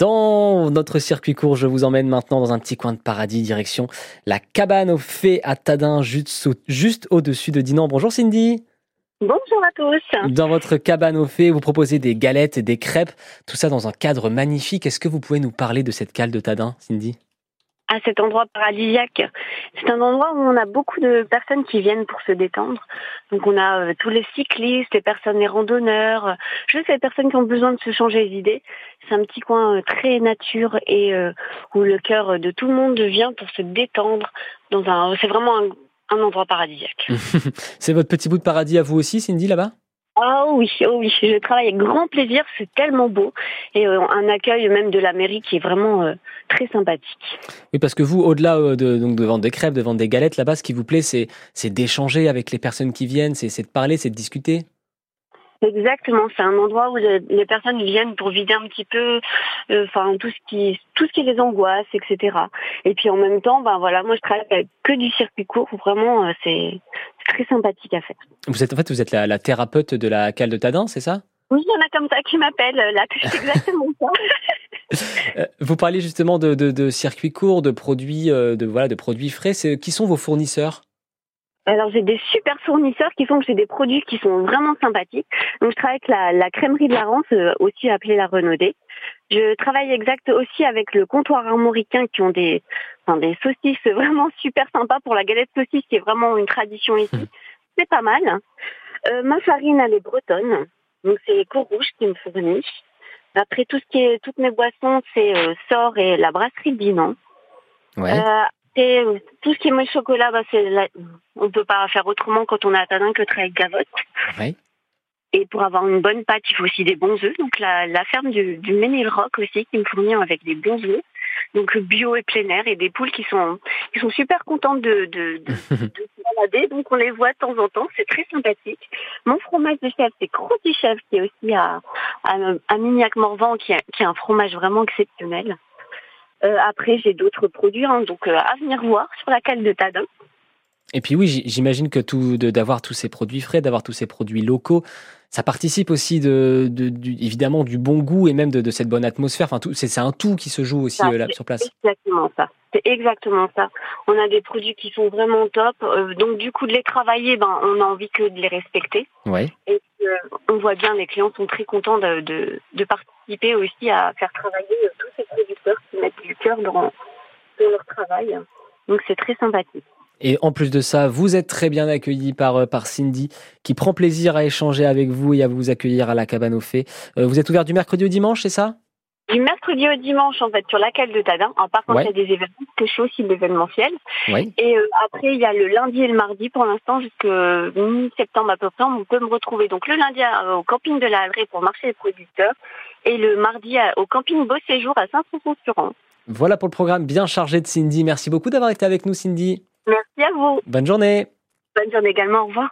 Dans notre circuit court, je vous emmène maintenant dans un petit coin de paradis, direction la cabane aux fées à Tadin, juste, au-dessus de Dinan. Bonjour Cindy. Bonjour à tous. Dans votre cabane aux fées, vous proposez des galettes et des crêpes, tout ça dans un cadre magnifique. Est-ce que vous pouvez nous parler de cette cale de Tadin, Cindy? À cet endroit paradisiaque. C'est un endroit où on a beaucoup de personnes qui viennent pour se détendre. Donc on a euh, tous les cyclistes, les personnes, les randonneurs, euh, juste les personnes qui ont besoin de se changer les idées. C'est un petit coin euh, très nature et où le cœur de tout le monde vient pour se détendre. Dans un, c'est vraiment un, un endroit paradisiaque. c'est votre petit bout de paradis à vous aussi, Cindy, là-bas? Oh oui, oh oui, je travaille avec grand plaisir, c'est tellement beau et euh, un accueil même de la mairie qui est vraiment euh, très sympathique. Oui, parce que vous, au-delà euh, de, donc, de vendre des crêpes, de vendre des galettes, là-bas, ce qui vous plaît, c'est, c'est d'échanger avec les personnes qui viennent, c'est, c'est de parler, c'est de discuter. Exactement, c'est un endroit où les personnes viennent pour vider un petit peu, euh, enfin tout ce qui, tout ce qui les angoisse, etc. Et puis en même temps, ben voilà, moi je travaille avec que du circuit court, vraiment euh, c'est très sympathique à faire. Vous êtes en fait, vous êtes la, thérapeute de la cale de Tadin, c'est ça? Oui, il y en a comme ça qui m'appellent là, c'est exactement ça. vous parlez justement de, de, de circuit court, de produits, euh, de voilà, de produits frais. Qui sont vos fournisseurs? Alors j'ai des super fournisseurs qui font que j'ai des produits qui sont vraiment sympathiques. Donc je travaille avec la, la crèmerie de la Rance, euh, aussi appelée la Renaudée. Je travaille exact aussi avec le comptoir armoricain qui ont des, enfin, des saucisses vraiment super sympas pour la galette saucisse qui est vraiment une tradition ici. Mmh. C'est pas mal. Euh, ma farine elle est bretonne, donc c'est Cour Rouge qui me fournit. Après tout ce qui est toutes mes boissons c'est euh, Sort et la brasserie Dinan. Ouais. Euh, et tout ce qui est mousse chocolat, bah, c'est on ne peut pas faire autrement quand on est à Tadin que travailler avec Gavotte. Oui. Et pour avoir une bonne pâte, il faut aussi des bons œufs. Donc la, la ferme du, du Ménil Rock aussi qui me fournit avec des bons œufs. Donc bio et plein air et des poules qui sont qui sont super contentes de, de, de, se balader. Donc on les voit de temps en temps. C'est très sympathique. Mon fromage de chèvre, c'est Crotti Chèvre qui est aussi à, à, à Mignac-Morvan qui, qui est un fromage vraiment exceptionnel. Euh, après, j'ai d'autres produits, hein, donc euh, à venir voir sur la cale de Tadin. Et puis oui, j'imagine que tout, d'avoir tous ces produits frais, d'avoir tous ces produits locaux, ça participe aussi de, évidemment du bon goût et même de, cette bonne atmosphère. Enfin, c'est un tout qui se joue aussi euh, là sur place. Exactement ça. C'est exactement ça. On a des produits qui sont vraiment top. donc du coup, de les travailler, ben, on a envie que de les respecter. Ouais. Et on voit bien, les clients sont très contents de, de participer aussi à faire travailler tous ces producteurs mettre du cœur dans, leur travail. Donc c'est très sympathique. Et en plus de ça, vous êtes très bien accueilli par, euh, par Cindy, qui prend plaisir à échanger avec vous et à vous accueillir à la cabane au fait. Euh, vous êtes ouvert du mercredi au dimanche, c'est ça? Du mercredi au dimanche, en fait, sur la cale de Tadin. En par contre, il y a des événements, que je aussi l'événementiel. Et euh, après, il y a le lundi et le mardi, pour l'instant, jusqu'à mi-septembre à peu près, on peut me retrouver. Donc le lundi au camping de la Hallerie pour marcher les producteurs et le mardi au camping Beau Séjour à Saint-François-sur-Anse. Voilà pour le programme bien chargé de Cindy. Merci beaucoup d'avoir été avec nous, Cindy. Merci à vous. Bonne journée. Bonne journée également. Au revoir.